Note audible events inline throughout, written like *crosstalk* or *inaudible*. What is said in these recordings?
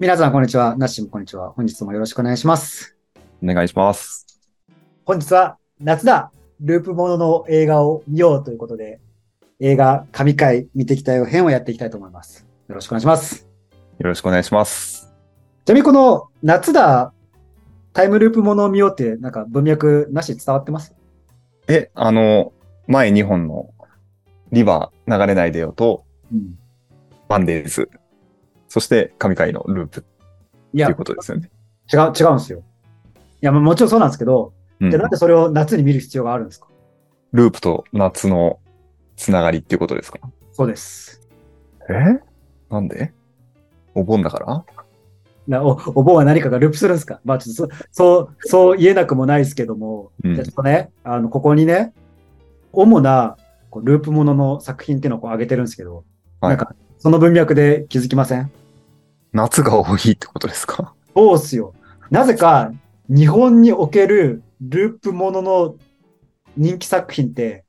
皆さん、こんにちは。ナッシム、こんにちは。本日もよろしくお願いします。お願いします。本日は、夏だループものの映画を見ようということで、映画、神回見てきたよ編をやっていきたいと思います。よろしくお願いします。よろしくお願いします。ちなみにこの夏だタイムループものを見ようって、なんか文脈なし伝わってます？え、あの、前2本のリバー流れないでよと、うん。マンデーズ、そして神回のループいや、とい違うことですよね。う、違うんですよ。いや、まあもちろんそうなんですけど、うん。で、なんでそれを夏に見る必要があるんですか？ループと夏のつながりっていうことですか？そうです。え？なんで？お盆だから？なお、お盆は何かがループするんですか？まあちょっとそ、そう、そう言えなくもないですけども、うん。じゃあちょっとね、あの、ここにね、主なこうループものの作品っていうのをこう上げてるんですけど、はい。なんか、その文脈で気づきません？夏が多いってことですか？そうっすよ。なぜか、日本におけるループものの人気作品って、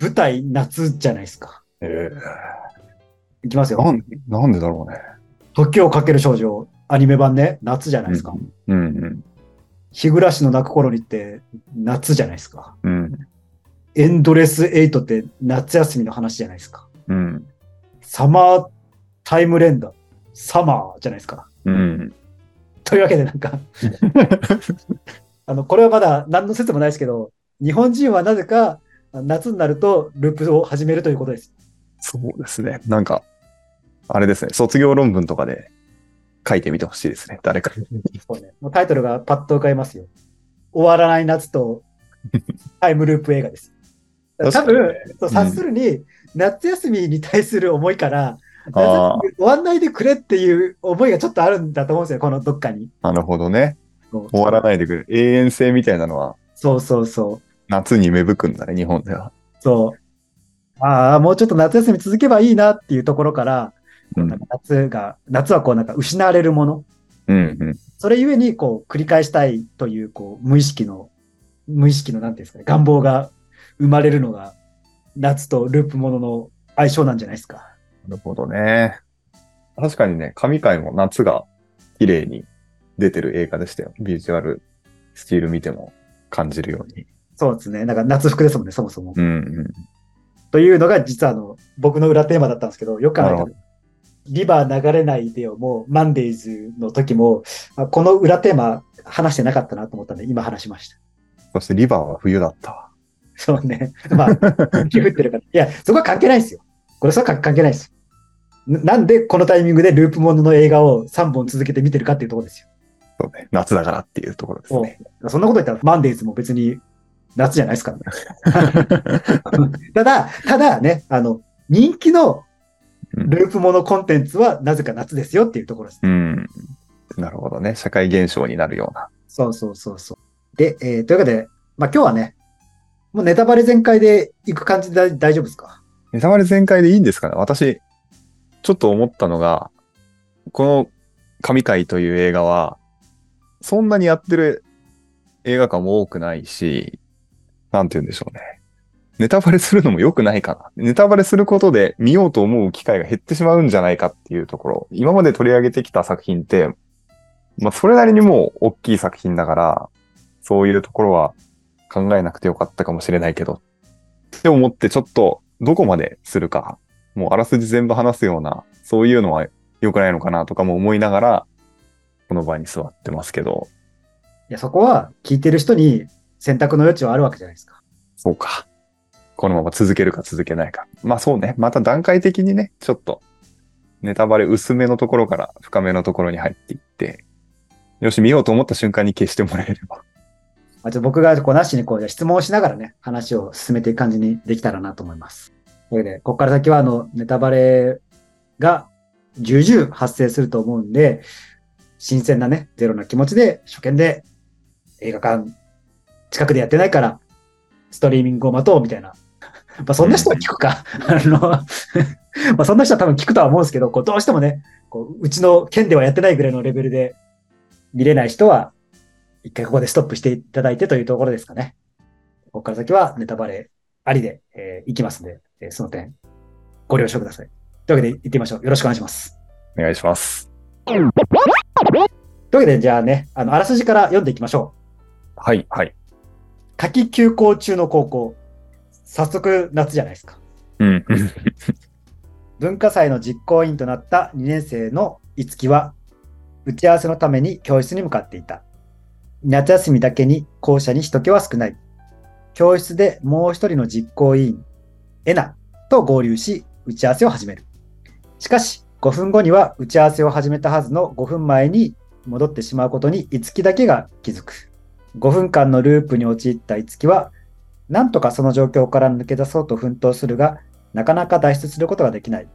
舞台夏じゃないですか。えいきますよ。なんなんでだろうね。時をかける少女、アニメ版ね、夏じゃないですか。うんうん日暮らしの泣く頃にって夏じゃないですか。うんエンドレスエイトって夏休みの話じゃないですか。うんサマータイムレンダー、サマーじゃないですか。うんというわけでなんか、あの、これはまだ何の説もないですけど、日本人はなぜか夏になるとループを始めるということです。そうですね。なんか、あれですね。卒業論文とかで書いてみてほしいですね。誰かに。そうね、もうタイトルがパッと浮かびますよ。終わらない夏とタイムループ映画です。多分察するに、夏休みに対する思いから、終わんないでくれっていう思いがちょっとあるんだと思うんですよ、このどっかに。なるほどね。終終わらないでくる。永遠性みたいなのはそうそうそう。夏に芽吹くんだね、日本では。そう。ああ、もうちょっと夏休み続けばいいなっていうところから、うんなんか夏が、夏はこうなんか失われるもの。うんうん。それゆえにこう繰り返したいというこう無意識の、無意識のなんていうんですかね、願望が生まれるのが夏とループものの相性なんじゃないですか。なるほどね。確かにね、神回も夏が綺麗に出てる映画でしたよ。ビジュアルスチール見ても感じるように。そうですね。なんか夏服ですもんね、そもそも。うんうん。というのが実はあの僕の裏テーマだったんですけど、よく考えたリバー流れないでよもマンデーズの時も、あこの裏テーマ話してなかったなと思ったんで、今話しました。そしてリバーは冬だったわ。そうね。まあ、雪降ってるから。いや、そこは関係ないですよ。これそれは関係ないですよ。ななんでこのタイミングでループものの映画を3本続けて見てるかっていうところですよ。そうね。夏だからっていうところですね。そんなこと言ったらマンデーズも別に夏じゃないですからね。*laughs* ただ、ただね、あの、人気のループものコンテンツはなぜか夏ですよっていうところです。うん。なるほどね。社会現象になるような。そうそうそうそう。で、えーというわけで、まあ今日はね、もうネタバレ全開で行く感じで大丈夫ですか？ネタバレ全開でいいんですかね私、ちょっと思ったのが、この神回という映画は、そんなにやってる映画館も多くないし、なんて言うんでしょうね。ネタバレするのも良くないかな。ネタバレすることで見ようと思う機会が減ってしまうんじゃないかっていうところ。今まで取り上げてきた作品って、まあそれなりにもう大きい作品だから、そういうところは考えなくてよかったかもしれないけど、って思ってちょっとどこまでするか、もうあらすじ全部話すような、そういうのは良くないのかなとかも思いながら、この場に座ってますけど、いや、そこは聞いてる人に選択の余地はあるわけじゃないですか。そうか。このまま続けるか続けないか。まあそうね。また段階的にね、ちょっと、ネタバレ薄めのところから深めのところに入っていって、よし、見ようと思った瞬間に消してもらえれば。まあ、僕がこうなしにこう質問をしながらね、話を進めていく感じにできたらなと思います。というわけで、ここから先はあの、ネタバレが重々発生すると思うんで、新鮮なね、ゼロな気持ちで初見で映画館近くでやってないから、ストリーミングを待とうみたいな。*laughs* まあそんな人は聞くか。あの、*laughs* まあそんな人は多分聞くとは思うんですけど、こうどうしてもね、こううちの県ではやってないぐらいのレベルで見れない人は、一回ここでストップしていただいてというところですかね。ここから先はネタバレありで、えーいきますので、えーその点、ご了承ください。というわけで行ってみましょう。よろしくお願いします。お願いします。というわけで、じゃあね、あの、あらすじから読んでいきましょはい、はい。う。夏季休校中の高校。早速、夏じゃないですか。うん。文化祭の実行委員となった2年生の五木は、打ち合わせのために教室に向かっていた。夏休みだけに校舎に人気は少ない。教室でもう一人の実行委員、エナと合流し、打ち合わせを始める。しかし、5分後には打ち合わせを始めたはずの5分前に戻ってしまうことに五木だけが気づく。5分間のループに陥った五木は、なんとかその状況から抜け出そうと奮闘するが、なかなか脱出することができない。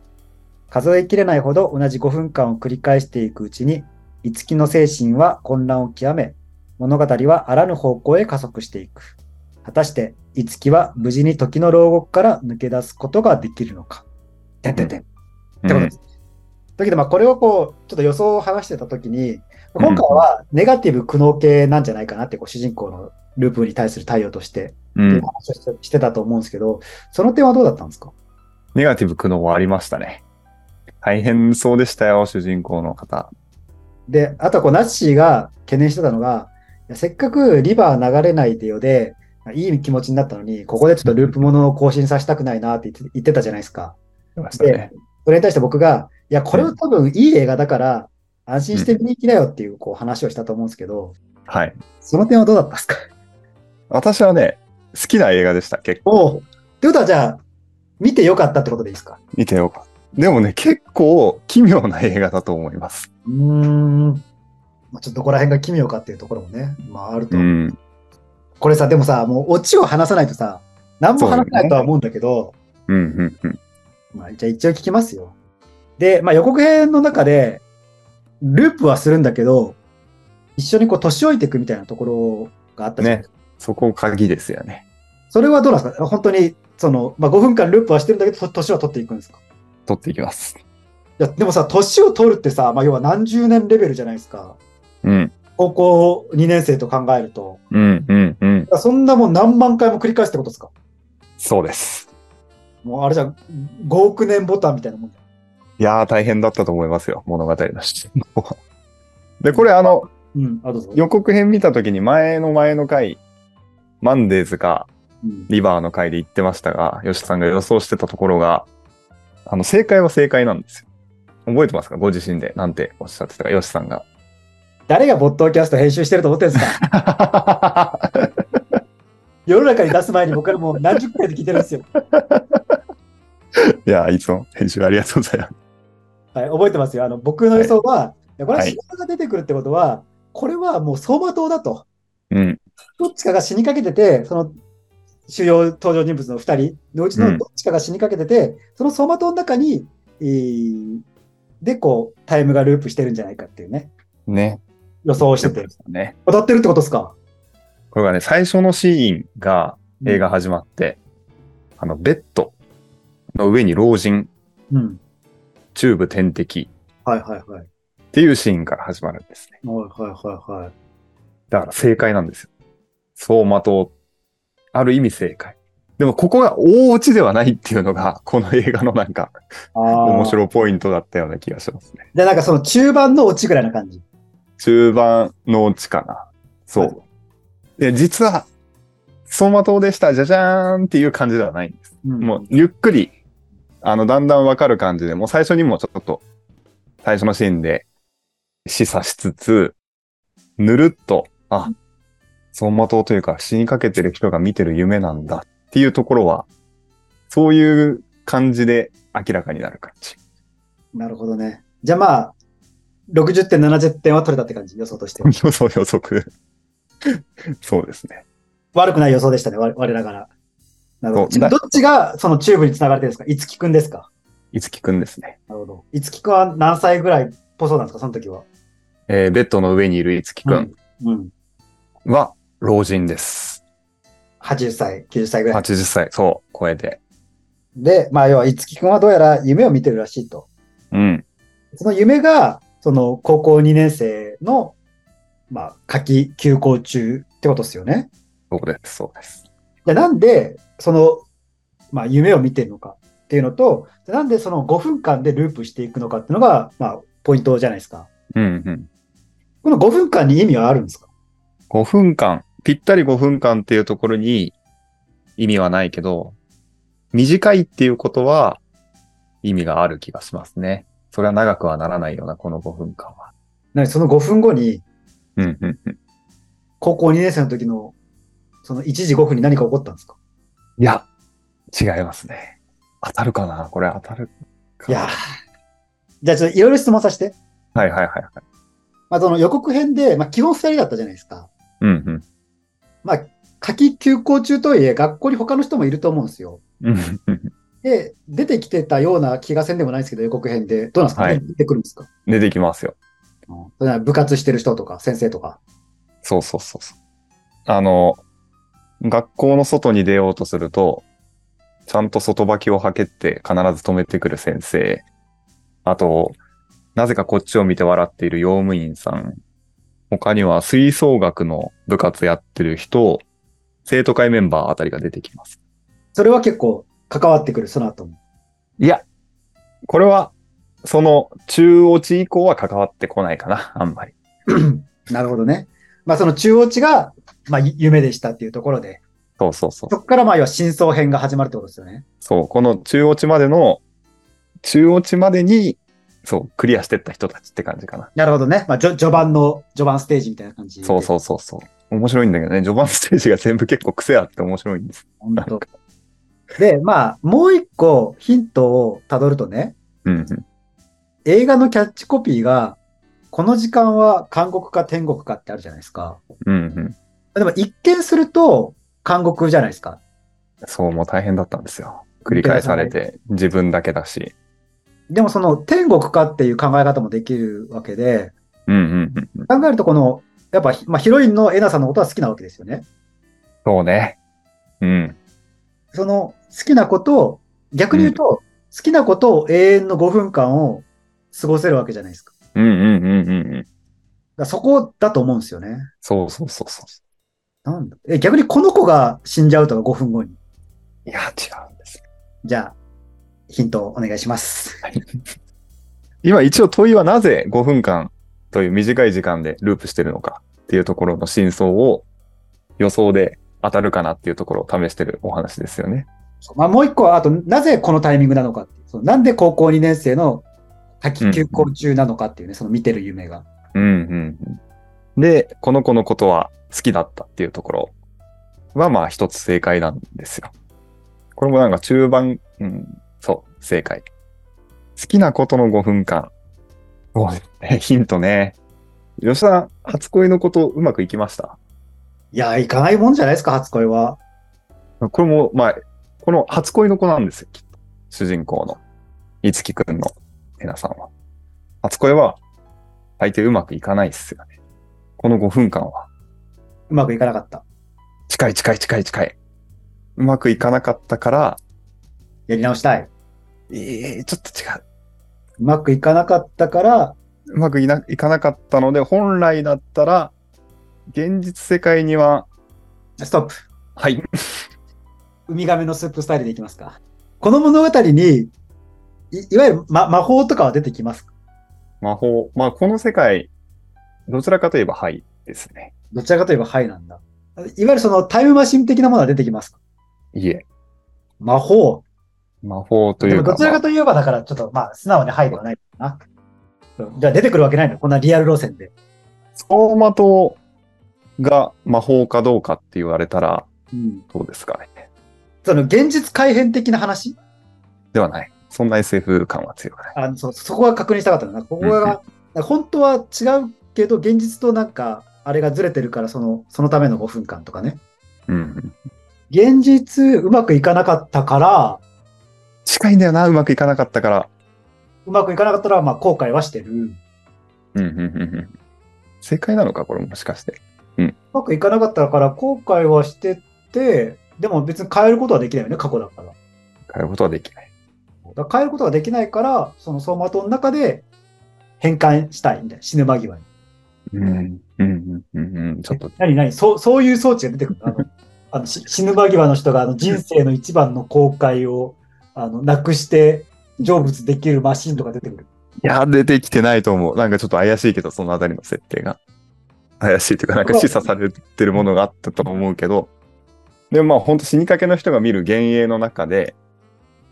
数えきれないほど同じ5分間を繰り返していくうちに、五木の精神は混乱を極め、物語はあらぬ方向へ加速していく。果たして、五木は無事に時の牢獄から抜け出すことができるのか。てんてんてん。ってことです。だけど、まあ、これをこう、ちょっと予想を話してたときに、今回はネガティブ苦悩系なんじゃないかなって、こう主人公のループに対する対応として、うんっていう。話をしてたと思うんですけど、その点はどうだったんですか？ネガティブ苦悩はありましたね。大変そうでしたよ、主人公の方。で、あとはこう、ナッシーが懸念してたのが、せっかくリバー流れないでよで、いい気持ちになったのに、ここでちょっとループものを更新させたくないなって言って言ってたじゃないですか。出ましたね。それに対して僕が、いや、これは多分いい映画だから、安心して見に行きなよっていうこう話をしたと思うんですけど、はい。その点はどうだったんですか？私はね、好きな映画でした、結構。ってことはじゃあ、見てよかったってことでいいですか？見てよかった。でもね、結構奇妙な映画だと思います。うーん。まあちょっとどこら辺が奇妙かっていうところもね、まああると。うん。これさ、でもさ、もうオチを話さないとさ、何も話せないとは思うんだけど、うん、うん、うん。まあ、じゃあ一応聞きますよ。で、まあ、予告編の中で、ループはするんだけど、一緒にこう年老いていくみたいなところがあったじゃないですか。そこ鍵ですよね。それはどうなんですか？本当に、その、まあ、5分間ループはしてるんだけど、と年は取っていくんですか？取っていきます。いや、でもさ、年を取るってさ、まあ、要は何十年レベルじゃないですか。うん、高校2年生と考えると。うん、うん、うん。そんなもん何万回も繰り返すってことですか？そうです。もうあれじゃん、5億年ボタンみたいなもんじゃんいやー、大変だったと思いますよ、物語の視点の方は。で、これあの、うん、あ。予告編見たときに前の前の回、マンデーズかうんリバーの回で言ってましたが、吉さんが予想してたところが、あの、正解は正解なんですよ。覚えてますか？ご自身で。なんておっしゃってたか、吉さんが。誰がボットキャスト編集してると思ってるんですか？*laughs* 世の中に出す前に僕はもう何十回で聞いてるんですよ。*laughs* いや、いつも編集ありがとうございます。はい、覚えてますよ。あの僕の予想は、いやこれははい死者が出てくるってことは、これはもう走馬灯だと。うん。どっちかが死にかけてて、その主要登場人物の2人のうちのどっちかが死にかけてて、その走馬灯の中に、えーで、こう、タイムがループしてるんじゃないかっていうね、ね。予想をしてて。ね。当たってるってことですか？これがね、最初のシーンが映画始まって、あの、ベッドの上に老人、うん。チューブ点滴はいはいはい。っていうシーンから始まるんですね。はいはいはいはい。だから正解なんですよ。走馬灯、ある意味正解。でもここが大落ちではないっていうのが、この映画のなんか面白いポイントだったような気がしますね。で、なんかその中盤のオチぐらいな感じ。中盤の落ちかな。そう。で、実は、走馬灯でした、じゃじゃーんっていう感じではないんです。うんもう、ゆっくり、あの、だんだんわかる感じで、もう最初にもちょっと、最初のシーンで示唆しつつ、ぬるっと、あ、走馬灯というか死にかけてる人が見てる夢なんだっていうところは、そういう感じで明らかになる感じ。なるほどね。じゃあまあ、60点、70点は取れたって感じ、予想として。*laughs* 予想予測。*laughs* そうですね。悪くない予想でしたね、我我ながら。なるほど。どっちがそのチューブに繋がれてるんですか？いつきくんですか？いつきくんですね。なるほど。いつきくんは何歳ぐらいっぽそうなんですかその時は？えーベッドの上にいるいつきくん。は老人です。80歳、90歳ぐらい。80歳、そう、超えて。で、まあ要は、いつきくんはどうやら夢を見てるらしいと。うん。その夢が、その高校2年生の、まあ、夏季休校中ってことですよね。そうです、そうです。じゃあなんで、その、まあ、夢を見てるのかっていうのと、なんでその5分間でループしていくのかっていうのが、まあ、ポイントじゃないですか。うん、うん。この5分間に意味はあるんですか？5分間、ぴったり5分間っていうところに意味はないけど、短いっていうことは意味がある気がしますね。それは長くはならないような、この5分間は。なにその5分後に、うんうんうん。高校2年生の時の、その1時5分に何か起こったんですか？いや、違いますね。当たるかな？これ当たるかいやーじゃあちょっといろいろ質問させて。はいはいはいはい。まあその予告編で、まあ基本2人だったじゃないですか。うんまあ、夏季休校中とはいえ、学校に他の人もいると思うんですよ。うん。うんうんで、出てきてたような気がせんでもないですけど、予告編で。どうなんですか、はい出てくるんですか、出てきますよ。うん部活してる人とか、先生とか。そうそうそうそう。あの、学校の外に出ようとすると、ちゃんと外履きを履けって必ず止めてくる先生。あと、なぜかこっちを見て笑っている用務員さん。他には吹奏楽の部活やってる人、生徒会メンバーあたりが出てきます。それは結構関わってくる、その後も。いや、これは、その中央値以降は関わってこないかな、あんまり。*clears throat* なるほどね。まあその中央値が、まあゆ夢でしたっていうところで、そうそうそう。そこからまあ要は真相編が始まるってことですよね。そう、この中央値までの、中央値までに、そう、クリアしてった人たちって感じかな。なるほどね。まあ序序盤の、序盤ステージみたいな感じで。そうそうそうそう。面白いんだけどね、序盤ステージが全部結構癖あって面白いんです。本当で、まあ、もう一個ヒントをたどるとね、うんうん。映画のキャッチコピーが、この時間は監獄か天国かってあるじゃないですか。うんうん。でも一見すると監獄じゃないですか。そう、もう大変だったんですよ。繰り返されて、自分だけだし。でもその天国かっていう考え方もできるわけで、うんうんうんうん。考えるとこの、やっぱ、まあ、ヒロインのエナさんのことは好きなわけですよね。そうね。うん。その好きなことを、逆に言うと、好きなことを永遠の5分間を過ごせるわけじゃないですか。うんうんうんうんうん。らそこだと思うんですよね。そうそうそうそう。なんだ？え、逆にこの子が死んじゃうとか5分後に。いや、違うんです。じゃあ、ヒントお願いします。今一応問いはなぜ5分間という短い時間でループしてるのかっていうところの真相を予想で当たるかなっていうところを試してるお話ですよね。まあ、もう一個は、あと、なぜこのタイミングなのかっていうそのなんで高校2年生の夏季休校中なのかっていうね、その見てる夢が。うんうんうん。で、この子のことは好きだったっていうところはまあ一つ正解なんですよ。これもなんか中盤、うん、そう、正解。好きなことの5分間。ヒントね。吉田初恋のことうまくいきました？いや、いかないもんじゃないですか、初恋は。これも、まあ、この初恋の子なんですよ、きっと。主人公の、いつきくんのえなさんは。初恋は、大抵うまくいかないっすよね。この5分間は。うまくいかなかった。近い近い近い近い。うまくいかなかったから、やり直したい。ええちょっと違う。うまくいかなかったから、うまくいないかなかったので、本来だったら、現実世界には、ストップ。はい。ウミガメのスープスタイルでいきますか。この物語に、いいわゆる、ま、魔法とかは出てきますか？魔法。まあ、この世界、どちらかといえばはいですね。どちらかといえばはいなんだ。いわゆるそのタイムマシン的なものは出てきますか？いえ。魔法。魔法というか、どちらまかといえばだからちょっとまあ素直にはいではないかな。うんじゃあ出てくるわけないの？こんなリアル路線で。走馬灯が魔法かどうかって言われたら、うん。どうですかね。その現実改変的な話？ではない。そんな SF 感は強くない。あそそこは確認したかったな。ここが、本当は違うけど、現実となんか、あれがずれてるから、その、そのための5分間とかね。うんうん。現実うまくいかなかったから、近いんだよな、うまくいかなかったから。うまくいかなかったら、まあ後悔はしてる。うんうんうんうん。正解なのか、これもしかして。うまくいかなかったから後悔はしてて、でも別に変えることはできないよね、過去だから。変えることはできない。だ変えることができないから、その走馬灯の中で変換したいみたいな、死ぬ間際に。うん。うんうんうんうん。ちょっと、何何？そう、そういう装置が出てくるの？あの *laughs* あのし死ぬ間際の人があの人生の一番の後悔をあのなくして成仏できるマシンとか出てくる。いや、出てきてないと思う。なんかちょっと怪しいけど、そのあたりの設定が。怪しいというか、なんか示唆されてるものがあったと思うけど、でまあ本当死にかけの人が見る幻影の中で、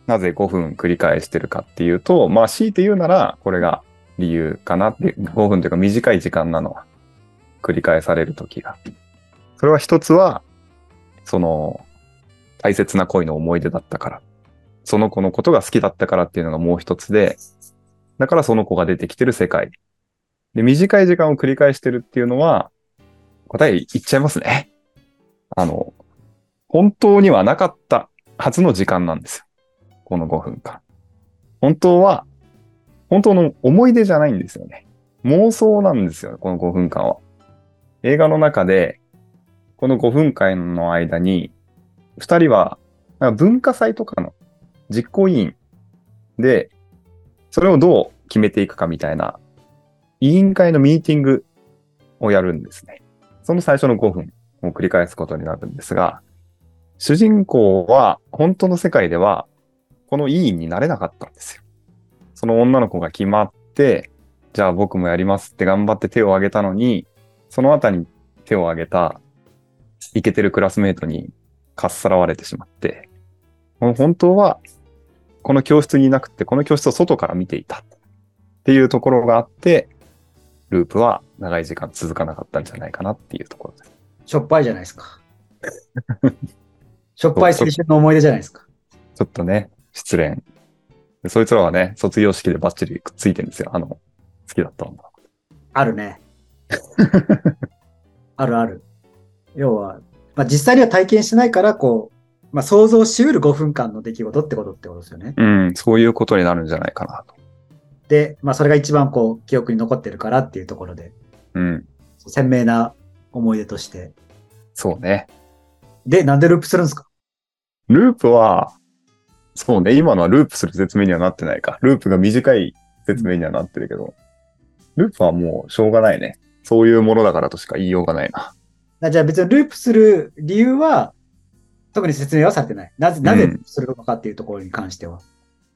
なぜ5分繰り返してるかっていうと、まあ強いて言うなら、これが理由かなって、5分というか短い時間なのは、繰り返される時が。それは一つは、その、大切な恋の思い出だったから。その子のことが好きだったからっていうのがもう一つで、だからその子が出てきてる世界。で、短い時間を繰り返してるっていうのは、答え言っちゃいますね。あの、本当にはなかったはずの時間なんですよ。この5分間。本当は、本当の思い出じゃないんですよね。妄想なんですよ、この5分間は。映画の中で、この5分間の間に、2人は、文化祭とかの実行委員で、それをどう決めていくかみたいな、委員会のミーティングをやるんですね。その最初の5分を繰り返すことになるんですが、主人公は本当の世界ではこの委員になれなかったんですよ。その女の子が決まって、じゃあ僕もやりますって頑張って手を挙げたのに、その後に手を挙げたイケてるクラスメートにかっさらわれてしまって、本当はこの教室にいなくて、この教室を外から見ていたっていうところがあって、ループは長い時間続かなかったんじゃないかなっていうところです。しょっぱいじゃないですか。*laughs* しょっぱい青春の思い出じゃないですか。ちょっとね、失恋。でそいつらはね、卒業式でバッチリくっついてるんですよ。あの、好きだったんだ。あるね。*laughs* あるある。要は、まあ、実際には体験してないから、こう、まあ、想像しうる5分間の出来事ってことってことですよね。うん、そういうことになるんじゃないかなと。で、まあ、それが一番こう、記憶に残ってるからっていうところで、うん、鮮明な思い出として。そうね。で、なんでループするんですか？ループは、そうね、今のはループする説明にはなってないか。ループが短い説明にはなってるけど、ループはもうしょうがないね。そういうものだからとしか言いようがないな。あじゃあ別にループする理由は、特に説明はされてない。なぜ、なぜするのかっていうところに関しては。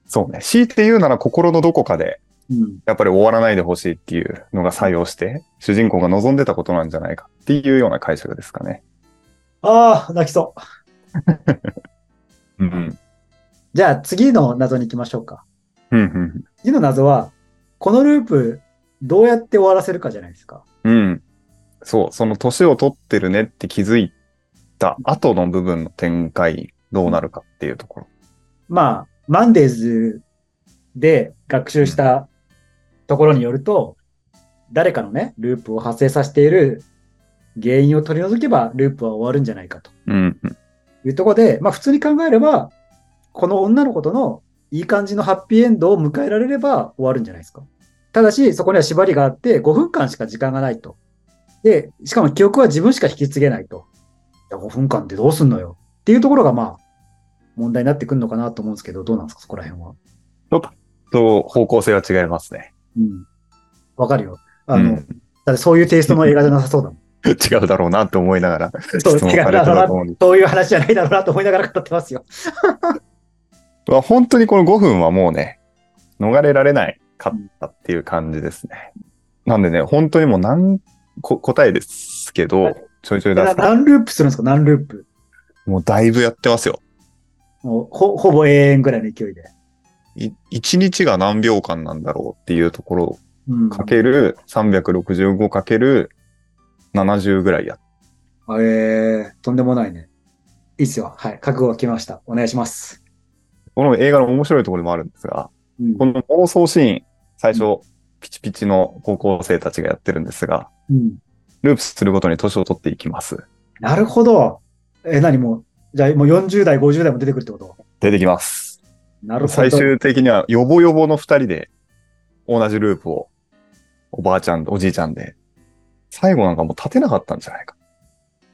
そうね。強いて言うなら心のどこかで、うん。やっぱり終わらないでほしいっていうのが作用して、主人公が望んでたことなんじゃないかっていうような解釈ですかね。ああ、泣きそう。*laughs* うん。じゃあ次の謎に行きましょうか。うん、うん。次の謎は、このループ、どうやって終わらせるかじゃないですか。うん。そう、その年を取ってるねって気づいた後の部分の展開、どうなるかっていうところ。まあ、マンデーズで学習したところによると、誰かのね、ループを発生させている原因を取り除けば、ループは終わるんじゃないかとうん、うん。いうところで、まあ普通に考えれば、この女の子とのいい感じのハッピーエンドを迎えられれば終わるんじゃないですか。ただし、そこには縛りがあって、5分間しか時間がないと。で、しかも記憶は自分しか引き継げないと。いや、5分間ってどうすんのよ。っていうところが、まあ、問題になってくるのかなと思うんですけど、どうなんですか、そこら辺は。と、方向性は違いますね。うん。わかるよ。あの、うんだってそういうテイストの映画じゃなさそうだもん。違うだろうなって思いながらそう質問されてたと思うんです。そういう話じゃないだろうなと思いながら語ってますよ。*laughs* まあ本当にこの5分はもうね、逃れられないかったっていう感じですね。なんでね、本当にもう何こ答えですけど、ちょいちょい出すと。な何ループするんですか？何ループ？もうだいぶやってますよ。もうほほぼ永遠ぐらいの勢いで。い1日が何秒間なんだろうっていうところをうん。かける365かける70ぐらいやっえー、とんでもないね。いいっすよ。はい。覚悟が来ました。お願いします。この映画の面白いところでもあるんですが、うんこの妄想シーン、最初、ピチピチの高校生たちがやってるんですが、うん。ループするごとに年を取っていきます。なるほど。え、何？もう、じゃあもう40代、50代も出てくるってこと？出てきます。なるほど。最終的には、ヨボヨボの二人で、同じループを、おばあちゃん、おじいちゃんで、最後なんかもう立てなかったんじゃないか。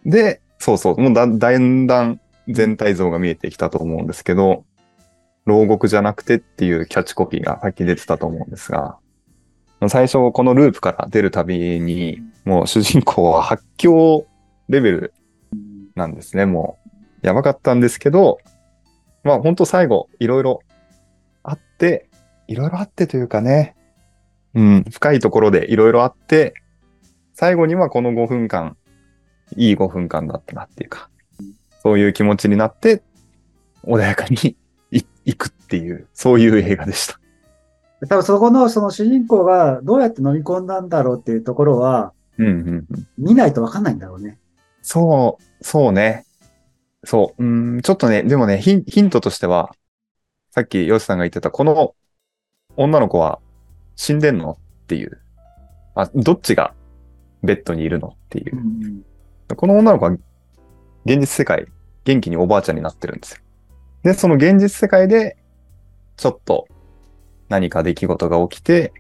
で、そうそう、もうだだんだん全体像が見えてきたと思うんですけど、牢獄じゃなくてっていうキャッチコピーがさっき出てたと思うんですが、最初このループから出るたびに、もう主人公は発狂レベルなんですね、もう。やばかったんですけど、まあ本当最後、いろいろあって、いろいろあってというかね、うん、深いところでいろいろあって、最後にはこの5分間、いい5分間だったなっていうか、そういう気持ちになって、穏やかに *laughs* い行くっていう、そういう映画でした。多分そこのその主人公がどうやって飲み込んだんだろうっていうところは、うんうんうん。見ないとわかんないんだろうね。そう、そうね。そう。うーん、ちょっとね、でもねヒン、ヒントとしては、さっきヨシさんが言ってた、この女の子は死んでんのっていう。あ、どっちがベッドにいるのっていう。この女の子は現実世界、元気におばあちゃんになってるんですよ。で、その現実世界で、ちょっと何か出来事が起きて、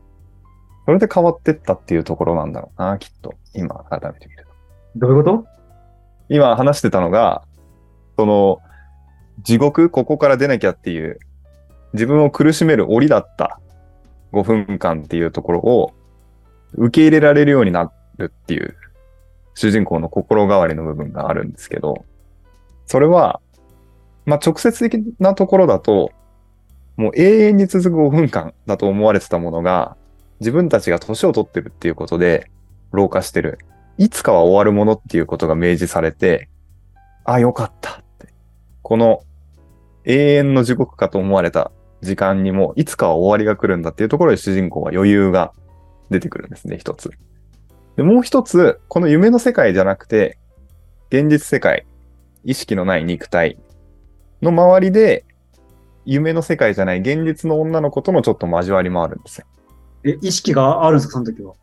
それで変わってったっていうところなんだろうな、きっと。今、改めて見ると。どういうこと？今話してたのが、その、地獄、ここから出なきゃっていう、自分を苦しめる檻だった5分間っていうところを受け入れられるようになるっていう主人公の心変わりの部分があるんですけど、それは、まあ、直接的なところだと、もう永遠に続く5分間だと思われてたものが、自分たちが年を取ってるっていうことで、老化してる。いつかは終わるものっていうことが明示されて、あ、よかったって。この永遠の地獄かと思われた時間にも、いつかは終わりが来るんだっていうところで主人公は余裕が出てくるんですね、一つ。で、もう一つ、この夢の世界じゃなくて、現実世界、意識のない肉体の周りで、夢の世界じゃない現実の女の子とのちょっと交わりもあるんですよ。え、意識があるんですか、その時は？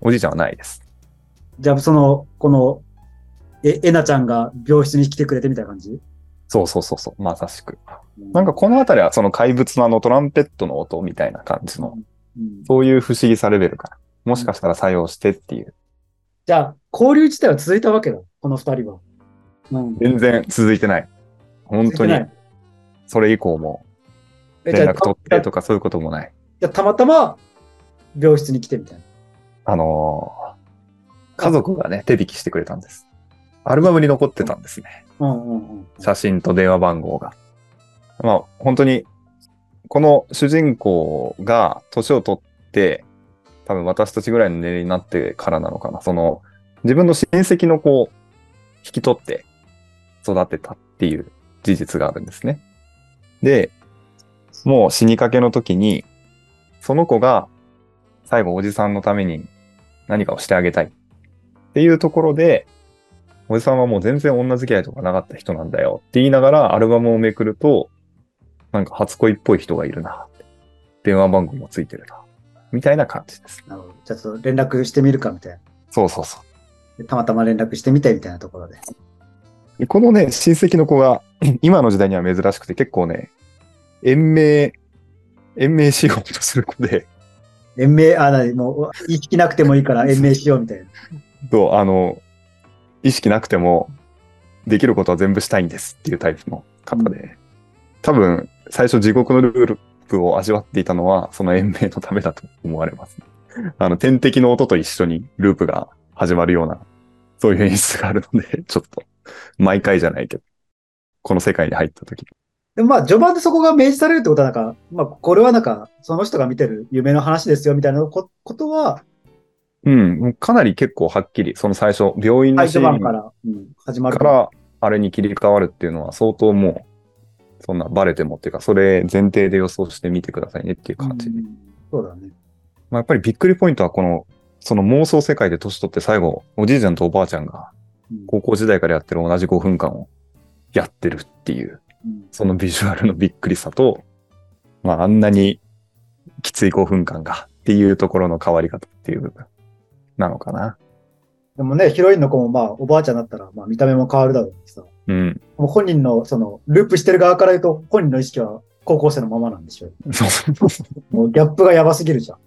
おじいちゃんはないです。じゃあ、その、この、え、えなちゃんが病室に来てくれてみたいな感じ？そうそうそうそう、まさしく。なんかこのあたりはその怪物のあのトランペットの音みたいな感じの、うんそういう不思議さレベルから、もしかしたら作用してっていう、じゃあ、交流自体は続いたわけだ、この二人は。うん。全然続いてない。本当にそれ以降も連絡取ってとかそういうこともない。じゃあたまたま病室に来てみたいな。あのー家族がね、手引きしてくれたんです。アルバムに残ってたんですね。うんうんうん。写真と電話番号が。まあ、本当に、この主人公が年を取って、多分私たちぐらいの年齢になってからなのかな。その、自分の親戚の子を引き取って育てたっていう事実があるんですね。で、もう死にかけの時に、その子が最後おじさんのために何かをしてあげたいっていうところで、おじさんはもう全然女付き合いとかなかった人なんだよって言いながらアルバムをめくると、なんか初恋っぽい人がいるな。電話番号もついてるな。みたいな感じです。なるほど。じゃあちょっと連絡してみるかみたいな。そうそうそう。でたまたま連絡してみてみたいなところで。でこのね、親戚の子が、*clears throat* 今の時代には珍しくて結構ね、延命、延命しようとする子で、延命、あ、なに、もう、意識なくてもいいから延命しようみたいな。と、あの、意識なくても、できることは全部したいんですっていうタイプの方で、多分、最初地獄のループを味わっていたのは、その延命のためだと思われます、あの、天敵の音と一緒にループが始まるような、そういう演出があるので、*laughs* ちょっと、毎回じゃないけど、この世界に入った時でもまあ、序盤でそこが明示されるってことは、なんか、まあ、これはなんか、その人が見てる夢の話ですよみたいなこことは、うん、かなり結構はっきり、その最初、病院のシーン版から、うん、始まる。から、あれに切り替わるっていうのは相当もう、そんなバレてもっていうか、それ前提で予想してみてくださいねっていう感じ。うんそうだね。まあ、やっぱりびっくりポイントはこの、その妄想世界で年取って最後、おじいちゃんとおばあちゃんがうん高校時代からやってる同じ5分間をやってるっていう、うんそのビジュアルのびっくりさと、まあ、あんなにきつい5分間がっていうところの変わり方っていう部分なのかな。でもね、ヒロインの子もまあ、おばあちゃんだったら、まあ、見た目も変わるだろうしさ。うん。もう本人の、その、ループしてる側から言うと、本人の意識は高校生のままなんでしょう。もうギャップがやばすぎるじゃん。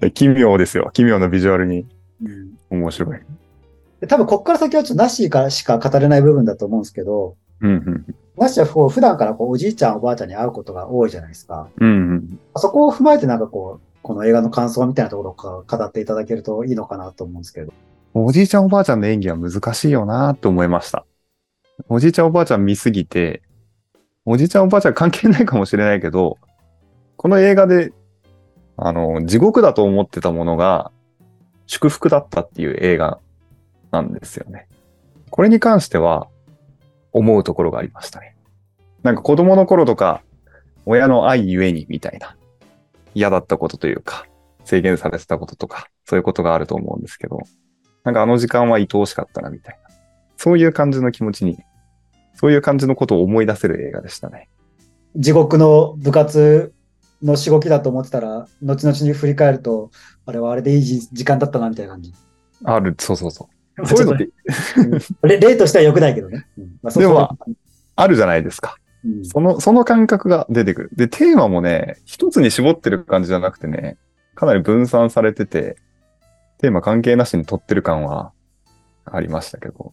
う。奇妙ですよ。奇妙なビジュアルにうん、面白い。で多分、こっから先はちょっとナッシーからしか語れない部分だと思うんですけど、うんうん。ナッシーはこう普段からこうおじいちゃん、おばあちゃんに会うことが多いじゃないですか。うんうん。そこを踏まえてなんかこう、この映画の感想みたいなところを語っていただけるといいのかなと思うんですけど。おじいちゃんおばあちゃんの演技は難しいよなと思いました。おじいちゃんおばあちゃん見すぎて、おじいちゃんおばあちゃん関係ないかもしれないけど、この映画で、あの、地獄だと思ってたものが、祝福だったっていう映画なんですよね。これに関しては思うところがありましたね。なんか子供の頃とか親の愛ゆえにみたいな嫌だったことというか制限されてたこととかそういうことがあると思うんですけどなんかあの時間は愛おしかったなみたいなそういう感じの気持ちにそういう感じのことを思い出せる映画でしたね。地獄の部活のしごきだと思ってたら、後々に振り返ると、あれはあれでいい時間だったなみたいな感じ。ある、そうそうそう。そういうのって、例例としては良くないけどね。うんまあ、でも、あるじゃないですか。うんその、その感覚が出てくる。で、テーマもね、一つに絞ってる感じじゃなくてね、かなり分散されてて、テーマ関係なしに取ってる感はありましたけど、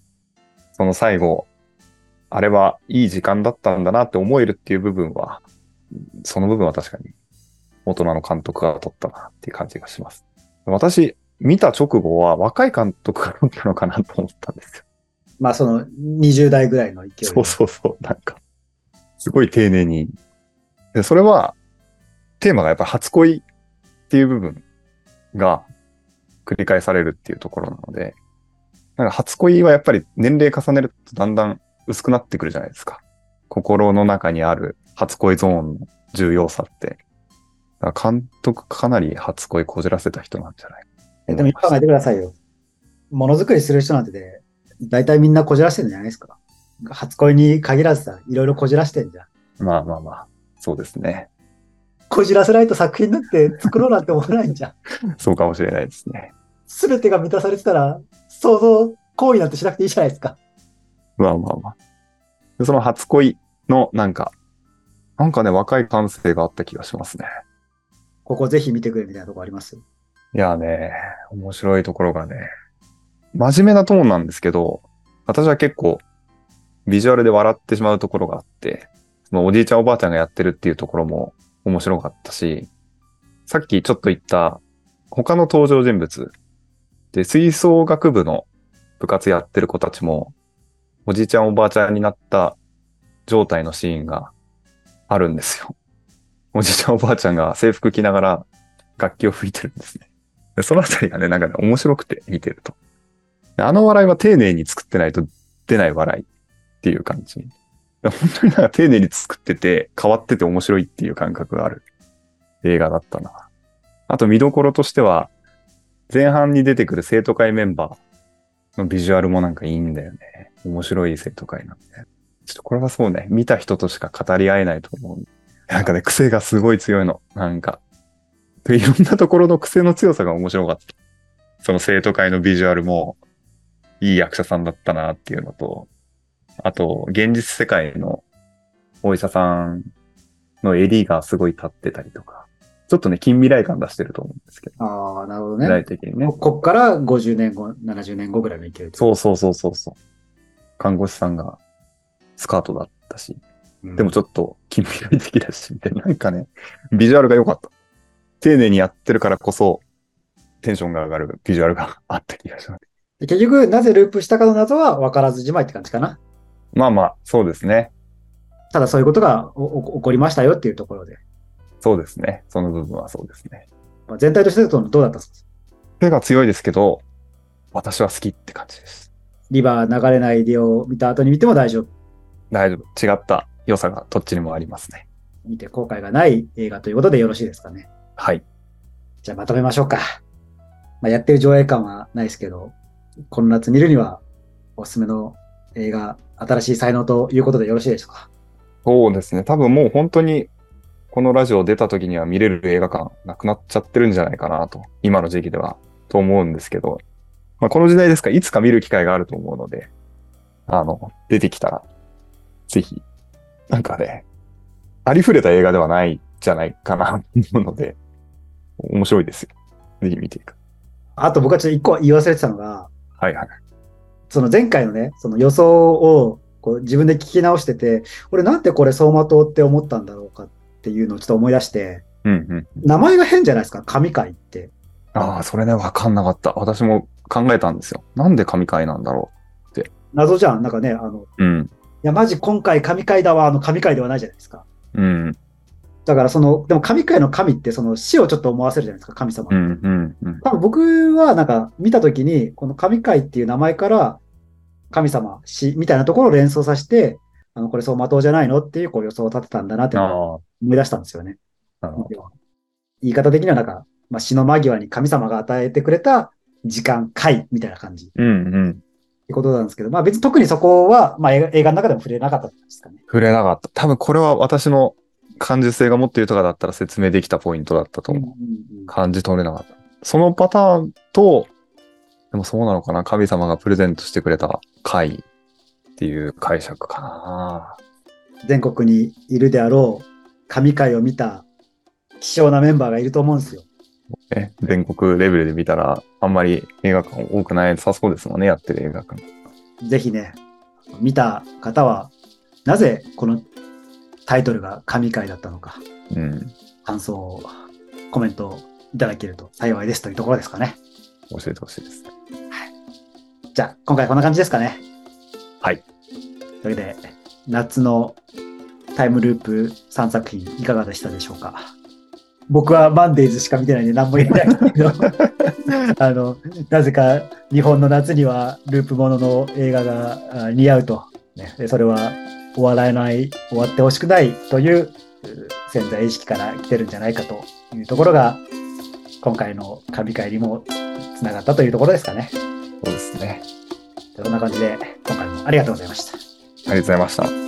その最後、あれはいい時間だったんだなって思えるっていう部分は、その部分は確かに大人の監督が取ったなっていう感じがします。私、見た直後は若い監督が撮ったのかなと思ったんですよ。まあ、その20代ぐらいの勢いで。そうそうそう。なんか、すごい丁寧に。で、それは、テーマがやっぱ初恋っていう部分が繰り返されるっていうところなので、なんか初恋はやっぱり年齢重ねるとだんだん薄くなってくるじゃないですか。心の中にある初恋ゾーンの重要さって。だから監督かなり初恋こじらせた人なんじゃない？えでも考えてくださいよ。ものづくりする人なんてで、大体みんなこじらしてるんじゃないですか。初恋に限らずさ、いろいろこじらしてんじゃん。まあまあまあ、そうですね。こじらせないと作品なんて作ろうなんて思わないんじゃん。*laughs* そうかもしれないですね。すべてが満たされてたら、想像、行為なんてしなくていいじゃないですか。まあまあまあ。でその初恋のなんか、なんかね、若い感性があった気がしますね。ここぜひ見てくれみたいなとこあります？いやね、面白いところがね、真面目なトーンなんですけど、私は結構ビジュアルで笑ってしまうところがあって、そのおじいちゃんおばあちゃんがやってるっていうところも面白かったし、さっきちょっと言った他の登場人物で吹奏楽部の部活やってる子たちもおじいちゃんおばあちゃんになった状態のシーンがあるんですよ。おじいちゃんおばあちゃんが制服着ながら楽器を吹いてるんですね。でそのあたりがね、なんかね、面白くて見てると。あの笑いは丁寧に作ってないと出ない笑いっていう感じ。本当になんか丁寧に作ってて変わってて面白いっていう感覚がある映画だったな。あと見どころとしては、前半に出てくる生徒会メンバーのビジュアルもなんかいいんだよね。面白い生徒会なんで。ちょっとこれはそうね、見た人としか語り合えないと思う。なんかね、癖がすごい強いの。なんか。いろんなところの癖の強さが面白かった。その生徒会のビジュアルも、いい役者さんだったなっていうのと、あと、現実世界のお医者さんの襟がすごい立ってたりとか、ちょっとね、近未来感出してると思うんですけど、ああ、なるほど未来ね。的にねこ。こっから50年後、70年後ぐらいの勢いで。そうそうそうそうそう。看護師さんがスカートだったし、うんでもちょっと近未来的だし、みたいな。なんかね、ビジュアルが良かった。丁寧にやってるからこそ、テンションが上がるビジュアルがあった気がします。で結局、なぜループしたかの謎は分からずじまいって感じかな。まあまあ、そうですね。ただそういうことがおお起こりましたよっていうところで。そうですね。その部分はそうですね。まあ、全体としてどうどうだったんですか？手が強いですけど、私は好きって感じです。リバー流れないでを見た後に見ても大丈夫。大丈夫。違った良さがどっちにもありますね。見て後悔がない映画ということでよろしいですかね。はい。じゃあまとめましょうか。まあ、やってる上映感はないですけど、この夏見るにはおすすめの映画、新しい才能ということでよろしいでしょうか？そうですね。多分もう本当に、このラジオ出た時には見れる映画館なくなっちゃってるんじゃないかなと、今の時期では、と思うんですけど、まあ、この時代ですから、いつか見る機会があると思うので、あの、出てきたら、ぜひ、なんかね、ありふれた映画ではないんじゃないかなと思うので、面白いですよ。ぜひ見ていく。あと僕はちょっと一個言い忘れてたのが、はいはい。その前回のね、その予想をこう自分で聞き直してて、俺なんでこれ走馬灯って思ったんだろうかっていうのをちょっと思い出して、うんうん。名前が変じゃないですか、神回って。ああ、それね、わかんなかった。私も考えたんですよ。なんで神回なんだろ謎じゃん。なんかね、あの、いう。うん。や、マジ今回神回だわ、あの神回ではないじゃないですか。うん。だからその、でも神界の神ってその死をちょっと思わせるじゃないですか、神様。うんうんうん。多分僕はなんか見たときに、この神界っていう名前から、神様、死みたいなところを連想させて、あの、これそう的じゃないのっていうこう予想を立てたんだなって思い出したんですよね。言い方的にはなんか、まあ、死の間際に神様が与えてくれた時間、回みたいな感じっうんうん。てことなんですけど、まあ別に特にそこは、まあ映画の中でも触れなかったんですかね。触れなかった。多分これは私の感受性がもっと豊かだったら説明できたポイントだったと思う。うんうんうん感じ取れなかった。そのパターンと、でもそうなのかな神様がプレゼントしてくれた回っていう解釈かな。全国にいるであろう神回を見た希少なメンバーがいると思うんですよ。ね、全国レベルで見たら、あんまり映画館多くないさそうですもんね、やってる映画館。ぜひね、見た方は、なぜこのタイトルが神回だったのか、うん。感想を、コメントをいただけると幸いですというところですかね。教えてほしいですね。じゃあ、今回こんな感じですかね。はい。というわけで、夏のタイムループ3作品いかがでしたでしょうか？僕はマンデーズしか見てないんで何も言えないんですけど、*laughs* あの、なぜか日本の夏にはループものの映画があ似合うと、ね、でそれは終わらない、終わってほしくないというう潜在意識から来てるんじゃないかというところが、今回の神回にもつながったというところですかね。そうですね。そんな感じで、今回もありがとうございました。ありがとうございました。